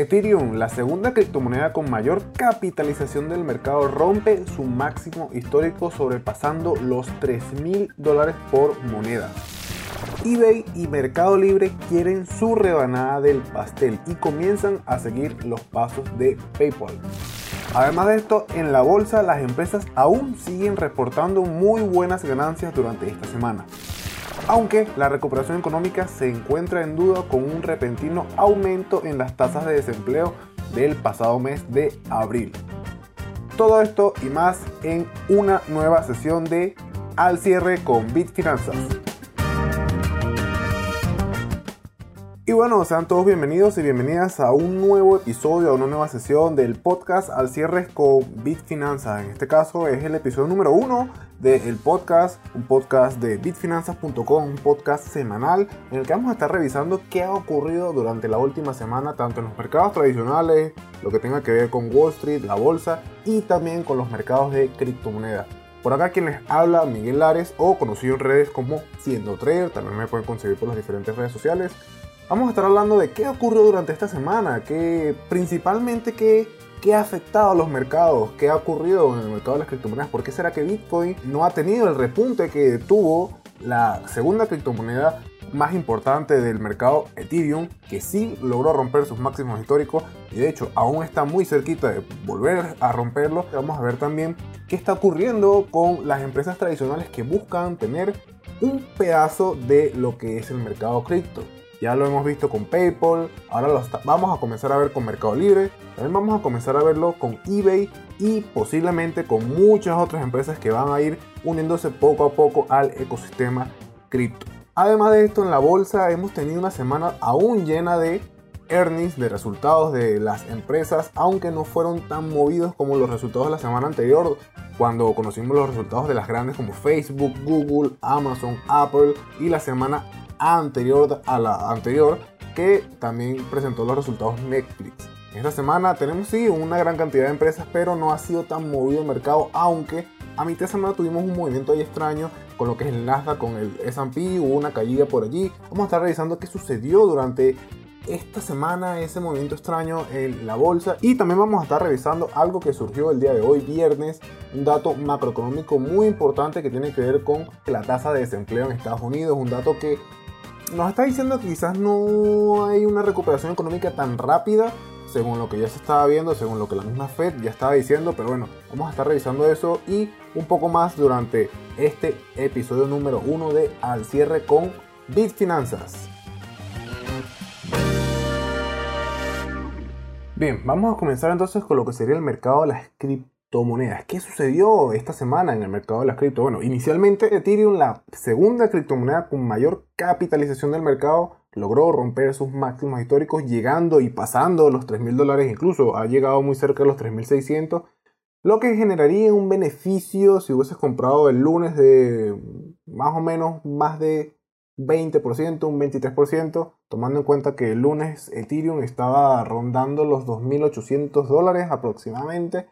Ethereum, la segunda criptomoneda con mayor capitalización del mercado, rompe su máximo histórico sobrepasando los 3 mil dólares por moneda eBay y Mercado Libre quieren su rebanada del pastel y comienzan a seguir los pasos de PayPal. Además de esto, en la bolsa las empresas aún siguen reportando muy buenas ganancias durante esta semana. Aunque la recuperación económica se encuentra en duda con un repentino aumento en las tasas de desempleo del pasado mes de abril. Todo esto y más en una nueva sesión de Al cierre con Bitfinanzas. Y bueno, sean todos bienvenidos y bienvenidas a un nuevo episodio, a una nueva sesión del podcast al cierre con Bitfinanzas. En este caso es el episodio número uno del podcast, un podcast de bitfinanzas.com, un podcast semanal en el que vamos a estar revisando qué ha ocurrido durante la última semana, tanto en los mercados tradicionales, lo que tenga que ver con Wall Street, la bolsa y también con los mercados de criptomonedas. Por acá quien les habla, Miguel Lares, o conocido en redes como Siendo Trader, también me pueden conseguir por las diferentes redes sociales. Vamos a estar hablando de qué ocurrió durante esta semana, que principalmente qué, qué ha afectado a los mercados, qué ha ocurrido en el mercado de las criptomonedas, por qué será que Bitcoin no ha tenido el repunte que tuvo la segunda criptomoneda más importante del mercado Ethereum, que sí logró romper sus máximos históricos y de hecho aún está muy cerquita de volver a romperlo. Vamos a ver también qué está ocurriendo con las empresas tradicionales que buscan tener un pedazo de lo que es el mercado cripto. Ya lo hemos visto con PayPal, ahora lo vamos a comenzar a ver con Mercado Libre, también vamos a comenzar a verlo con eBay y posiblemente con muchas otras empresas que van a ir uniéndose poco a poco al ecosistema cripto. Además de esto, en la bolsa hemos tenido una semana aún llena de earnings, de resultados de las empresas, aunque no fueron tan movidos como los resultados de la semana anterior, cuando conocimos los resultados de las grandes como Facebook, Google, Amazon, Apple y la semana anterior a la anterior que también presentó los resultados Netflix. Esta semana tenemos sí una gran cantidad de empresas, pero no ha sido tan movido el mercado, aunque a mitad de semana tuvimos un movimiento ahí extraño con lo que es el Nasdaq, con el S&P, hubo una caída por allí. Vamos a estar revisando qué sucedió durante esta semana ese movimiento extraño en la bolsa y también vamos a estar revisando algo que surgió el día de hoy viernes, un dato macroeconómico muy importante que tiene que ver con la tasa de desempleo en Estados Unidos, un dato que nos está diciendo que quizás no hay una recuperación económica tan rápida según lo que ya se estaba viendo, según lo que la misma Fed ya estaba diciendo, pero bueno, vamos a estar revisando eso y un poco más durante este episodio número uno de Al cierre con Bitfinanzas. Bien, vamos a comenzar entonces con lo que sería el mercado de las criptomonedas. ¿Qué sucedió esta semana en el mercado de las cripto? Bueno, inicialmente Ethereum, la segunda criptomoneda con mayor capitalización del mercado, logró romper sus máximos históricos, llegando y pasando los 3 mil dólares, incluso ha llegado muy cerca de los 3.600, lo que generaría un beneficio si hubieses comprado el lunes de más o menos más de 20%, un 23%, tomando en cuenta que el lunes Ethereum estaba rondando los 2.800 dólares aproximadamente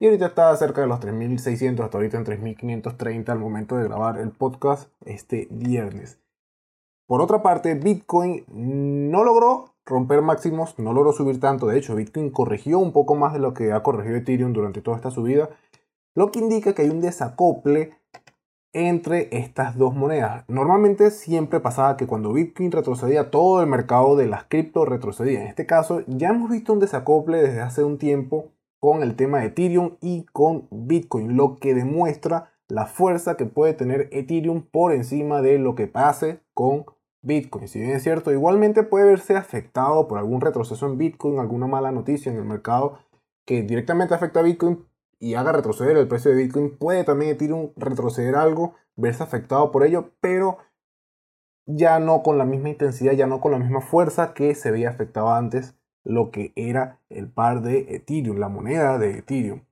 y ahorita está cerca de los 3.600, hasta ahorita en 3.530 al momento de grabar el podcast este viernes. Por otra parte, Bitcoin no logró romper máximos, no logró subir tanto, de hecho Bitcoin corrigió un poco más de lo que ha corregido Ethereum durante toda esta subida, lo que indica que hay un desacople entre estas dos monedas. Normalmente siempre pasaba que cuando Bitcoin retrocedía, todo el mercado de las cripto retrocedía. En este caso ya hemos visto un desacople desde hace un tiempo con el tema de Ethereum y con Bitcoin, lo que demuestra la fuerza que puede tener Ethereum por encima de lo que pase con Bitcoin. Si bien es cierto, igualmente puede verse afectado por algún retroceso en Bitcoin, alguna mala noticia en el mercado que directamente afecta a Bitcoin y haga retroceder el precio de Bitcoin. Puede también Ethereum retroceder algo, verse afectado por ello, pero ya no con la misma intensidad, ya no con la misma fuerza que se veía afectado antes lo que era el par de Ethereum, la moneda de Ethereum.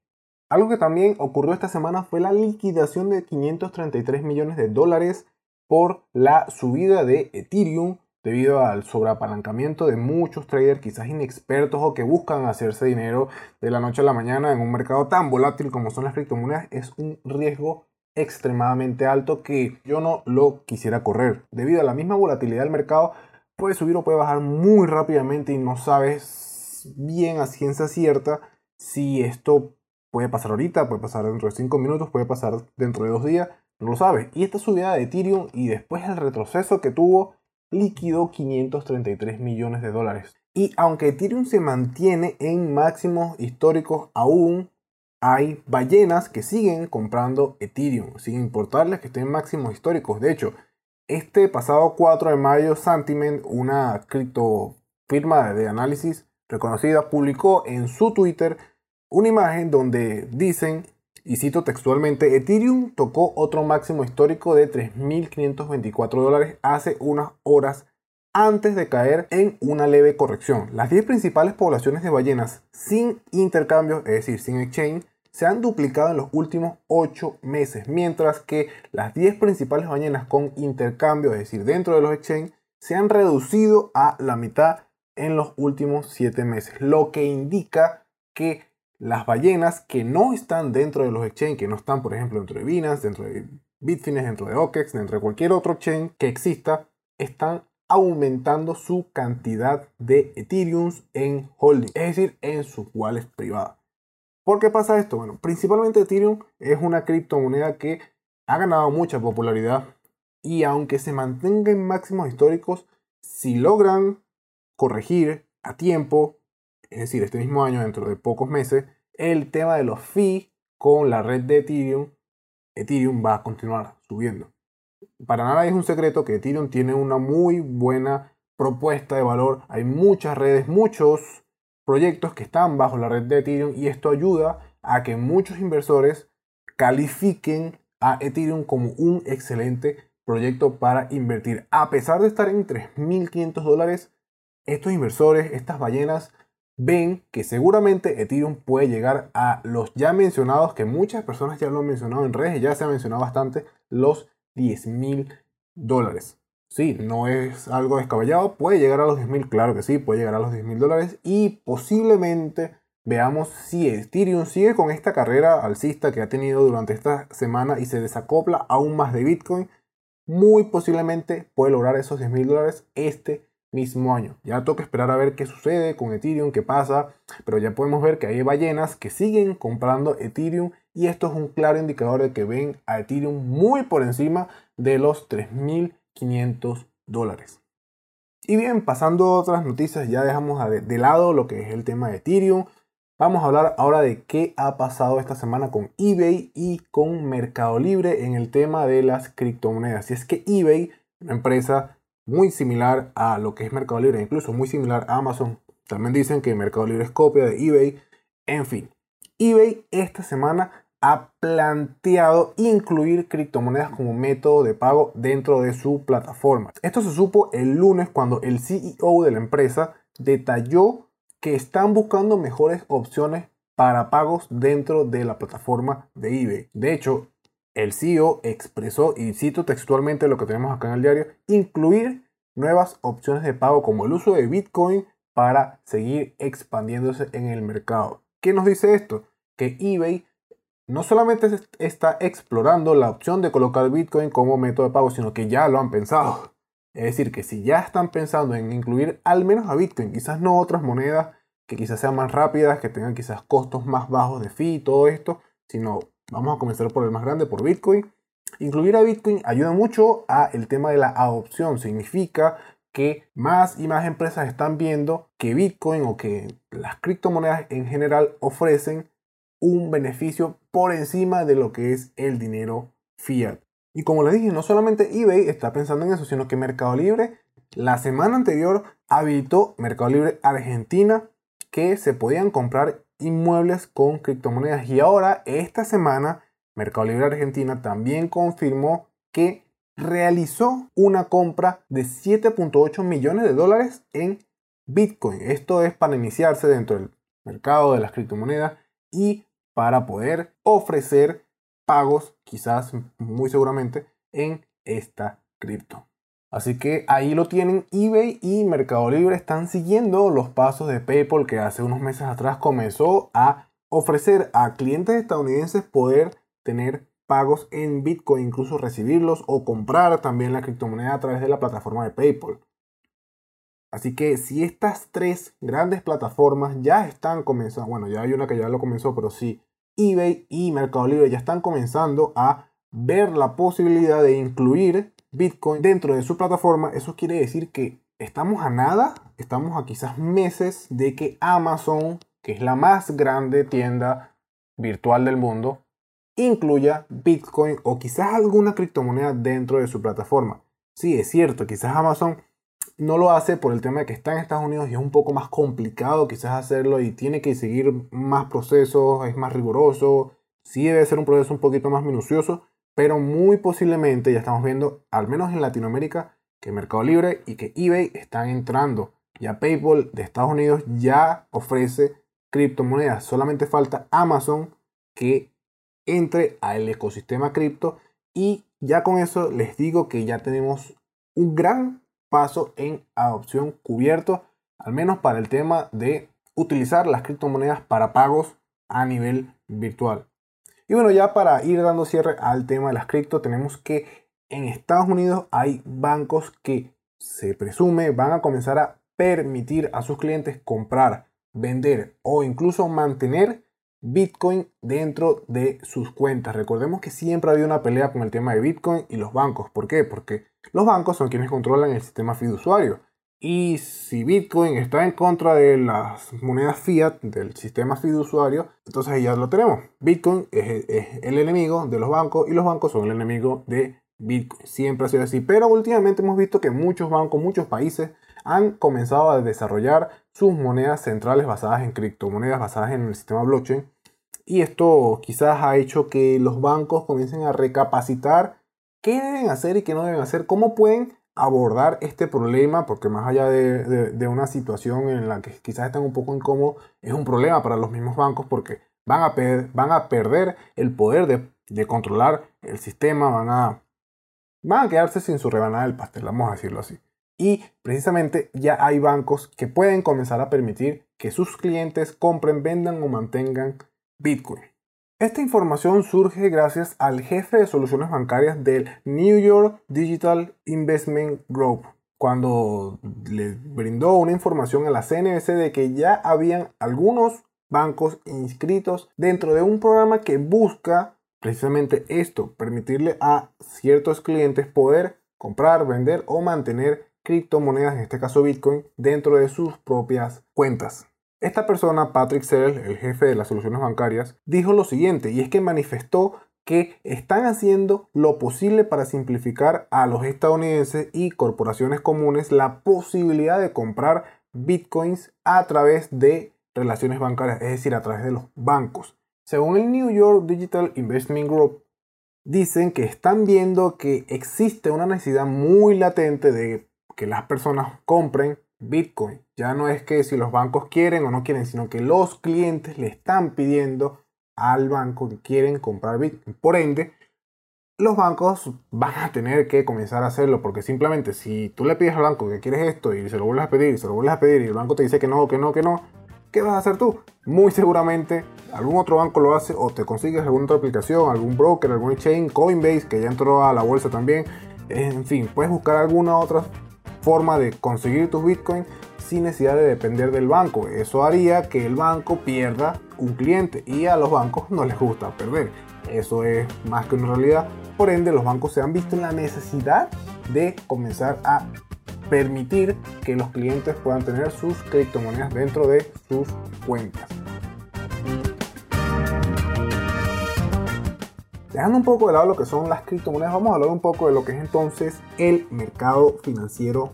Algo que también ocurrió esta semana fue la liquidación de 533 millones de dólares por la subida de Ethereum debido al sobreapalancamiento de muchos traders quizás inexpertos o que buscan hacerse dinero de la noche a la mañana en un mercado tan volátil como son las criptomonedas es un riesgo extremadamente alto que yo no lo quisiera correr debido a la misma volatilidad del mercado puede subir o puede bajar muy rápidamente y no sabes es bien a ciencia cierta si esto puede pasar ahorita, puede pasar dentro de 5 minutos, puede pasar dentro de 2 días, no lo sabes. Y esta subida de Ethereum y después el retroceso que tuvo, liquidó 533 millones de dólares. Y aunque Ethereum se mantiene en máximos históricos aún, hay ballenas que siguen comprando Ethereum, sin importarles que estén en máximos históricos. De hecho, este pasado 4 de mayo, Santiment, una cripto firma de análisis reconocida, publicó en su Twitter una imagen donde dicen, y cito textualmente, Ethereum tocó otro máximo histórico de 3.524 dólares hace unas horas antes de caer en una leve corrección. Las 10 principales poblaciones de ballenas sin intercambio, es decir, sin exchange, se han duplicado en los últimos 8 meses, mientras que las 10 principales ballenas con intercambio, es decir, dentro de los exchange, se han reducido a la mitad en los últimos 7 meses, lo que indica que las ballenas que no están dentro de los exchange, que no están, por ejemplo, dentro de Binance, dentro de Bitfinex, dentro de OKEX, dentro de cualquier otro chain que exista, están aumentando su cantidad de Ethereum en holding, es decir, en sus wallets privadas. ¿Por qué pasa esto? Bueno, principalmente Ethereum es una criptomoneda que ha ganado mucha popularidad y aunque se mantenga en máximos históricos, si logran corregir a tiempo, es decir, este mismo año, dentro de pocos meses, el tema de los fees con la red de Ethereum, Ethereum va a continuar subiendo para nada es un secreto que Ethereum tiene una muy buena propuesta de valor. Hay muchas redes, muchos proyectos que están bajo la red de Ethereum y esto ayuda a que muchos inversores califiquen a Ethereum como un excelente proyecto para invertir. A pesar de estar en 3.500 dólares, estos inversores, estas ballenas, ven que seguramente Ethereum puede llegar a los ya mencionados, que muchas personas ya lo han mencionado en redes, ya se ha mencionado bastante, los 10 mil dólares. Sí, no es algo descabellado, puede llegar a los 10 mil, claro que sí, puede llegar a los 10 mil dólares y posiblemente veamos si Ethereum sigue con esta carrera alcista que ha tenido durante esta semana y se desacopla aún más de Bitcoin, muy posiblemente puede lograr esos 10 mil dólares este mismo año. Ya toca esperar a ver qué sucede con Ethereum, qué pasa, pero ya podemos ver que hay ballenas que siguen comprando Ethereum y esto es un claro indicador de que ven a Ethereum muy por encima de los 3.500 dólares. Y bien, pasando a otras noticias, ya dejamos de lado lo que es el tema de Ethereum. Vamos a hablar ahora de qué ha pasado esta semana con eBay y con Mercado Libre en el tema de las criptomonedas. Y es que eBay, una empresa muy similar a lo que es Mercado Libre, incluso muy similar a Amazon, también dicen que Mercado Libre es copia de eBay. En fin, eBay esta semana ha planteado incluir criptomonedas como método de pago dentro de su plataforma. Esto se supo el lunes cuando el CEO de la empresa detalló que están buscando mejores opciones para pagos dentro de la plataforma de eBay. De hecho, el CEO expresó, y cito textualmente lo que tenemos acá en el diario, incluir nuevas opciones de pago como el uso de Bitcoin para seguir expandiéndose en el mercado. ¿Qué nos dice esto? Que eBay no solamente está explorando la opción de colocar Bitcoin como método de pago, sino que ya lo han pensado. Es decir, que si ya están pensando en incluir al menos a Bitcoin, quizás no otras monedas que quizás sean más rápidas, que tengan quizás costos más bajos de fee y todo esto, sino vamos a comenzar por el más grande, por Bitcoin. Incluir a Bitcoin ayuda mucho a el tema de la adopción. Significa que más y más empresas están viendo que Bitcoin o que las criptomonedas en general ofrecen un beneficio por encima de lo que es el dinero fiat. Y como les dije, no solamente eBay está pensando en eso, sino que Mercado Libre la semana anterior habilitó Mercado Libre Argentina que se podían comprar inmuebles con criptomonedas. Y ahora, esta semana, Mercado Libre Argentina también confirmó que realizó una compra de 7.8 millones de dólares en Bitcoin. Esto es para iniciarse dentro del mercado de las criptomonedas y para poder ofrecer pagos, quizás muy seguramente, en esta cripto. Así que ahí lo tienen, eBay y Mercado Libre están siguiendo los pasos de PayPal que hace unos meses atrás comenzó a ofrecer a clientes estadounidenses poder tener pagos en Bitcoin, incluso recibirlos o comprar también la criptomoneda a través de la plataforma de PayPal. Así que si estas tres grandes plataformas ya están comenzando, bueno, ya hay una que ya lo comenzó, pero sí, eBay y Mercado Libre ya están comenzando a ver la posibilidad de incluir Bitcoin dentro de su plataforma, eso quiere decir que estamos a nada, estamos a quizás meses de que Amazon, que es la más grande tienda virtual del mundo, incluya Bitcoin o quizás alguna criptomoneda dentro de su plataforma. Sí, es cierto, quizás Amazon no lo hace por el tema de que está en Estados Unidos y es un poco más complicado quizás hacerlo y tiene que seguir más procesos, es más riguroso, sí debe ser un proceso un poquito más minucioso, pero muy posiblemente ya estamos viendo, al menos en Latinoamérica, que Mercado Libre y que eBay están entrando. Ya PayPal de Estados Unidos ya ofrece criptomonedas. Solamente falta Amazon que entre al ecosistema cripto y ya con eso les digo que ya tenemos un gran paso en adopción cubierto, al menos para el tema de utilizar las criptomonedas para pagos a nivel virtual. Y bueno, ya para ir dando cierre al tema de las cripto, tenemos que en Estados Unidos hay bancos que se presume van a comenzar a permitir a sus clientes comprar, vender o incluso mantener Bitcoin dentro de sus cuentas. Recordemos que siempre ha habido una pelea con el tema de Bitcoin y los bancos. ¿Por qué? Porque los bancos son quienes controlan el sistema fiduciario. Y si Bitcoin está en contra de las monedas fiat del sistema fiduciario, entonces ya lo tenemos. Bitcoin es, el enemigo de los bancos y los bancos son el enemigo de Bitcoin. Siempre ha sido así. Pero últimamente hemos visto que muchos bancos, muchos países han comenzado a desarrollar sus monedas centrales basadas en criptomonedas, basadas en el sistema blockchain. Y esto quizás ha hecho que los bancos comiencen a recapacitar qué deben hacer y qué no deben hacer, cómo pueden abordar este problema, porque más allá de, una situación en la que quizás están un poco incómodos, es un problema para los mismos bancos porque van a, perder el poder de, controlar el sistema, van a quedarse sin su rebanada del pastel, vamos a decirlo así. Y precisamente ya hay bancos que pueden comenzar a permitir que sus clientes compren, vendan o mantengan Bitcoin. Esta información surge gracias al jefe de soluciones bancarias del New York Digital Investment Group, cuando le brindó una información a la CNBC de que ya habían algunos bancos inscritos dentro de un programa que busca precisamente esto, permitirle a ciertos clientes poder comprar, vender o mantener criptomonedas, en este caso Bitcoin, dentro de sus propias cuentas. Esta persona, Patrick Searle, el jefe de las soluciones bancarias, dijo lo siguiente, y es que manifestó que están haciendo lo posible para simplificar a los estadounidenses y corporaciones comunes la posibilidad de comprar bitcoins a través de relaciones bancarias, es decir, a través de los bancos. Según el New York Digital Investment Group, dicen que están viendo que existe una necesidad muy latente de que las personas compren Bitcoin. Ya no es que si los bancos quieren o no quieren, sino que los clientes le están pidiendo al banco que quieren comprar Bitcoin. Por ende, los bancos van a tener que comenzar a hacerlo porque simplemente si tú le pides al banco que quieres esto y se lo vuelves a pedir y se lo vuelves a pedir y el banco te dice que no, que no, que no, ¿qué vas a hacer tú? Muy seguramente algún otro banco lo hace o te consigues alguna otra aplicación, algún broker, algún chain, Coinbase que ya entró a la bolsa también. En fin, puedes buscar alguna otra forma de conseguir tus bitcoins sin necesidad de depender del banco. Eso haría que el banco pierda un cliente y a los bancos no les gusta perder. Eso es más que una realidad. Por ende, los bancos se han visto en la necesidad de comenzar a permitir que los clientes puedan tener sus criptomonedas dentro de sus cuentas. Dejando un poco de lado lo que son las criptomonedas, vamos a hablar un poco de lo que es entonces el mercado financiero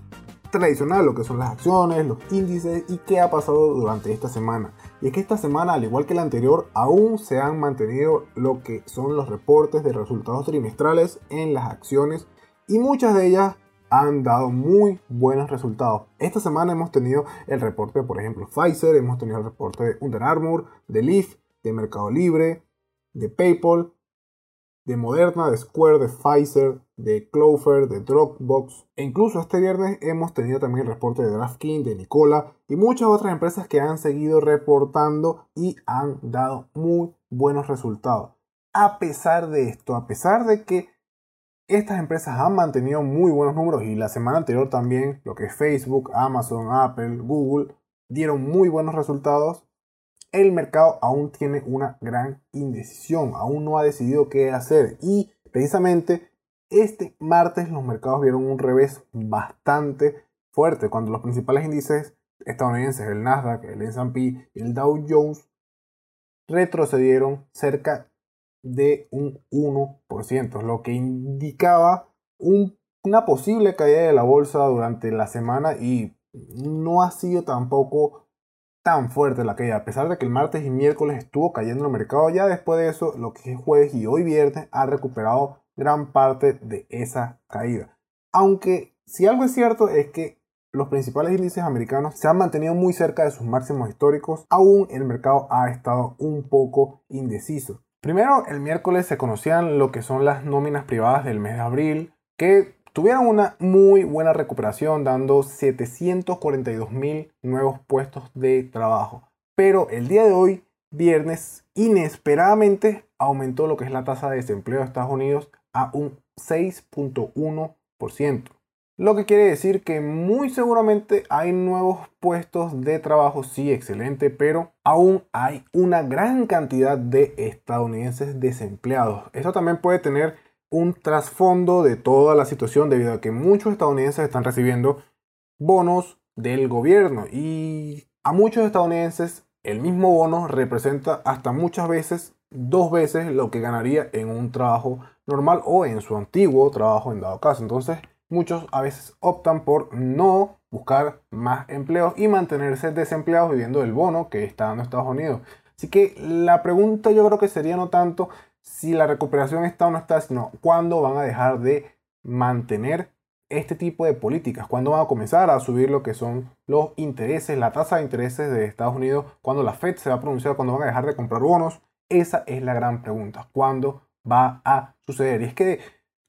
tradicional, lo que son las acciones, los índices y qué ha pasado durante esta semana. Y es que esta semana, al igual que la anterior, aún se han mantenido lo que son los reportes de resultados trimestrales en las acciones y muchas de ellas han dado muy buenos resultados. Esta semana hemos tenido el reporte, por ejemplo, Pfizer, hemos tenido el reporte de Under Armour, de Leaf, de Mercado Libre, de PayPal, de Moderna, de Square, de Pfizer, de Clover, de Dropbox. E incluso este viernes hemos tenido también el reporte de DraftKings, de Nicola y muchas otras empresas que han seguido reportando y han dado muy buenos resultados. A pesar de esto, a pesar de que estas empresas han mantenido muy buenos números y la semana anterior también lo que Facebook, Amazon, Apple, Google dieron muy buenos resultados. El mercado aún tiene una gran indecisión, aún no ha decidido qué hacer. Y precisamente este martes los mercados vieron un revés bastante fuerte cuando los principales índices estadounidenses, el Nasdaq, el S&P y el Dow Jones retrocedieron cerca de un 1%, lo que indicaba una posible caída de la bolsa durante la semana y no ha sido tampoco tan fuerte la caída, a pesar de que el martes y miércoles estuvo cayendo el mercado, ya después de eso, lo que es jueves y hoy viernes ha recuperado gran parte de esa caída. Aunque si algo es cierto es que los principales índices americanos se han mantenido muy cerca de sus máximos históricos, aún el mercado ha estado un poco indeciso. Primero, el miércoles se conocían lo que son las nóminas privadas del mes de abril, que tuvieron una muy buena recuperación, dando 742 mil nuevos puestos de trabajo. Pero el día de hoy, viernes, inesperadamente aumentó lo que es la tasa de desempleo de Estados Unidos a un 6.1%. Lo que quiere decir que muy seguramente hay nuevos puestos de trabajo, sí, excelente, pero aún hay una gran cantidad de estadounidenses desempleados. Esto también puede tener un trasfondo de toda la situación debido a que muchos estadounidenses están recibiendo bonos del gobierno y a muchos estadounidenses el mismo bono representa hasta muchas veces dos veces lo que ganaría en un trabajo normal o en su antiguo trabajo en dado caso. Entonces, muchos a veces optan por no buscar más empleos y mantenerse desempleados viviendo del bono que está dando Estados Unidos. Así que la pregunta yo creo que sería no tanto si la recuperación está o no está, sino cuándo van a dejar de mantener este tipo de políticas, cuándo van a comenzar a subir lo que son los intereses, la tasa de intereses de Estados Unidos, cuándo la Fed se va a pronunciar, cuándo van a dejar de comprar bonos. Esa es la gran pregunta, ¿cuándo va a suceder? Y es que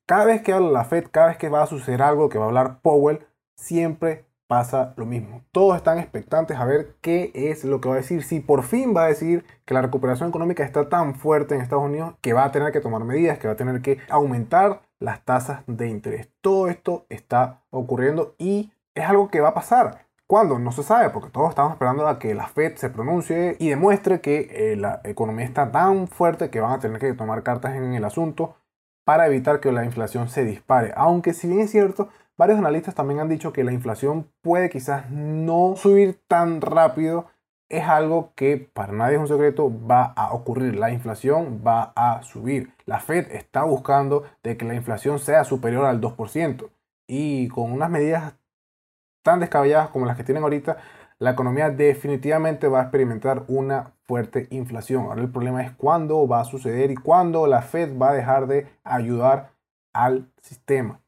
cada vez que habla la Fed, cada vez que va a suceder algo, que va a hablar Powell, siempre pasa lo mismo. Todos están expectantes a ver qué es lo que va a decir. Si por fin va a decir que la recuperación económica está tan fuerte en Estados Unidos que va a tener que tomar medidas, que va a tener que aumentar las tasas de interés. Todo esto está ocurriendo y es algo que va a pasar. ¿Cuándo? No se sabe, porque todos estamos esperando a que la Fed se pronuncie y demuestre que eh, la economía está tan fuerte que van a tener que tomar cartas en el asunto para evitar que la inflación se dispare. Aunque si bien es cierto, varios analistas también han dicho que la inflación puede quizás no subir tan rápido. Es algo que para nadie es un secreto, va a ocurrir. La inflación va a subir. La Fed está buscando de que la inflación sea superior al 2%. Y con unas medidas tan descabelladas como las que tienen ahorita, la economía definitivamente va a experimentar una fuerte inflación. Ahora el problema es cuándo va a suceder y cuándo la Fed va a dejar de ayudar al sistema.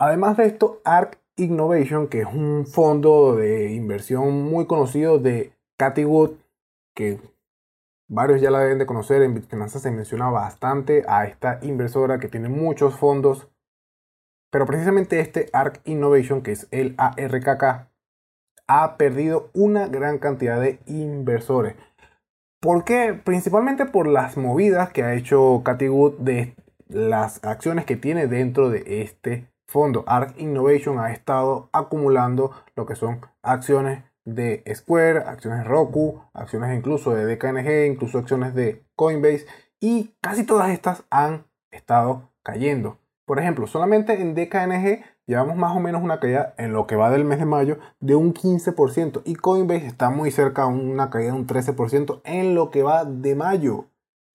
Además de esto, ARK Innovation, que es un fondo de inversión muy conocido de Cathy Wood, que varios ya la deben de conocer, en Bitfinanza se menciona bastante a esta inversora que tiene muchos fondos, pero precisamente este ARK Innovation, que es el ARKK, ha perdido una gran cantidad de inversores. ¿Por qué? Principalmente por las movidas que ha hecho Cathy Wood de las acciones que tiene dentro de este fondo. ARK Innovation ha estado acumulando lo que son acciones de Square, acciones de Roku, acciones incluso de DKNG, incluso acciones de Coinbase y casi todas estas han estado cayendo. Por ejemplo, solamente en DKNG llevamos más o menos una caída en lo que va del mes de mayo de un 15% y Coinbase está muy cerca a una caída de un 13% en lo que va de mayo.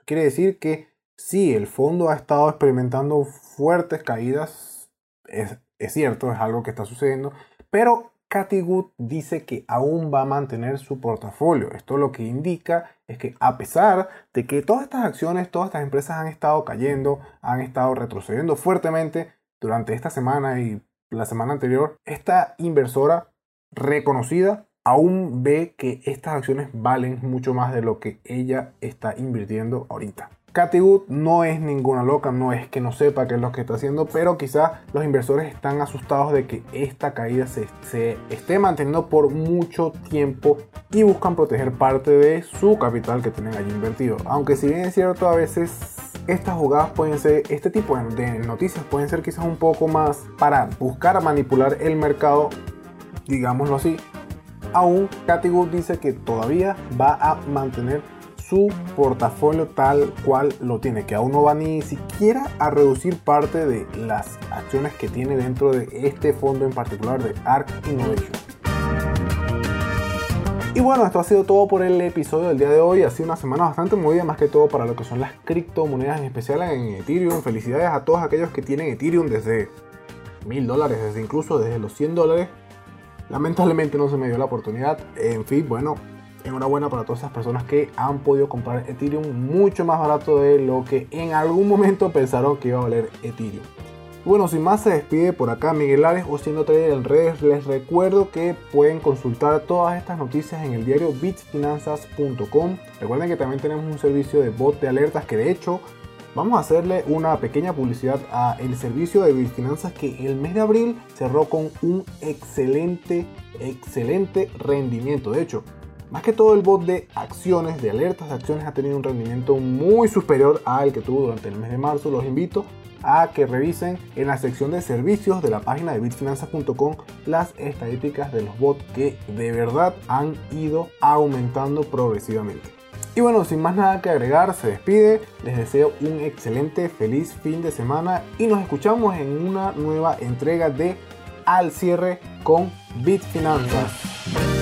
Quiere decir que sí, el fondo ha estado experimentando fuertes caídas, es, cierto, es algo que está sucediendo, pero Cathy Wood dice que aún va a mantener su portafolio. Esto lo que indica es que a pesar de que todas estas acciones, todas estas empresas han estado cayendo, han estado retrocediendo fuertemente durante esta semana y la semana anterior, esta inversora reconocida aún ve que estas acciones valen mucho más de lo que ella está invirtiendo ahorita. Cathy Wood no es ninguna loca, no es que no sepa qué es lo que está haciendo, pero quizás los inversores están asustados de que esta caída se, esté manteniendo por mucho tiempo y buscan proteger parte de su capital que tienen allí invertido. Aunque si bien es cierto, a veces estas jugadas pueden ser, este tipo de noticias pueden ser quizás un poco más para buscar manipular el mercado, digámoslo así. Aún Category dice que todavía va a mantener su portafolio tal cual lo tiene, que aún no va ni siquiera a reducir parte de las acciones que tiene dentro de este fondo en particular de ARC Innovation. Y bueno, esto ha sido todo por el episodio del día de hoy. Ha sido una semana bastante movida, más que todo para lo que son las criptomonedas, en especial en Ethereum. Felicidades a todos aquellos que tienen Ethereum desde mil dólares, desde incluso desde los 100 dólares. Lamentablemente no se me dio la oportunidad. En fin, bueno, enhorabuena para todas esas personas que han podido comprar Ethereum mucho más barato de lo que en algún momento pensaron que iba a valer Ethereum. Bueno, sin más se despide por acá Miguel Ares o siendo trader en redes. Les recuerdo que pueden consultar todas estas noticias en el diario bitsfinanzas.com. Recuerden que también tenemos un servicio de bot de alertas que de hecho vamos a hacerle una pequeña publicidad a el servicio de Bitfinanzas que el mes de abril cerró con un excelente, excelente rendimiento. De hecho, más que todo el bot de acciones, de alertas de acciones ha tenido un rendimiento muy superior al que tuvo durante el mes de marzo. Los invito a que revisen en la sección de servicios de la página de bitfinanzas.com las estadísticas de los bots que de verdad han ido aumentando progresivamente. Y bueno, sin más nada que agregar, se despide. Les deseo un excelente, feliz fin de semana y nos escuchamos en una nueva entrega de Al cierre con Bitfinanzas.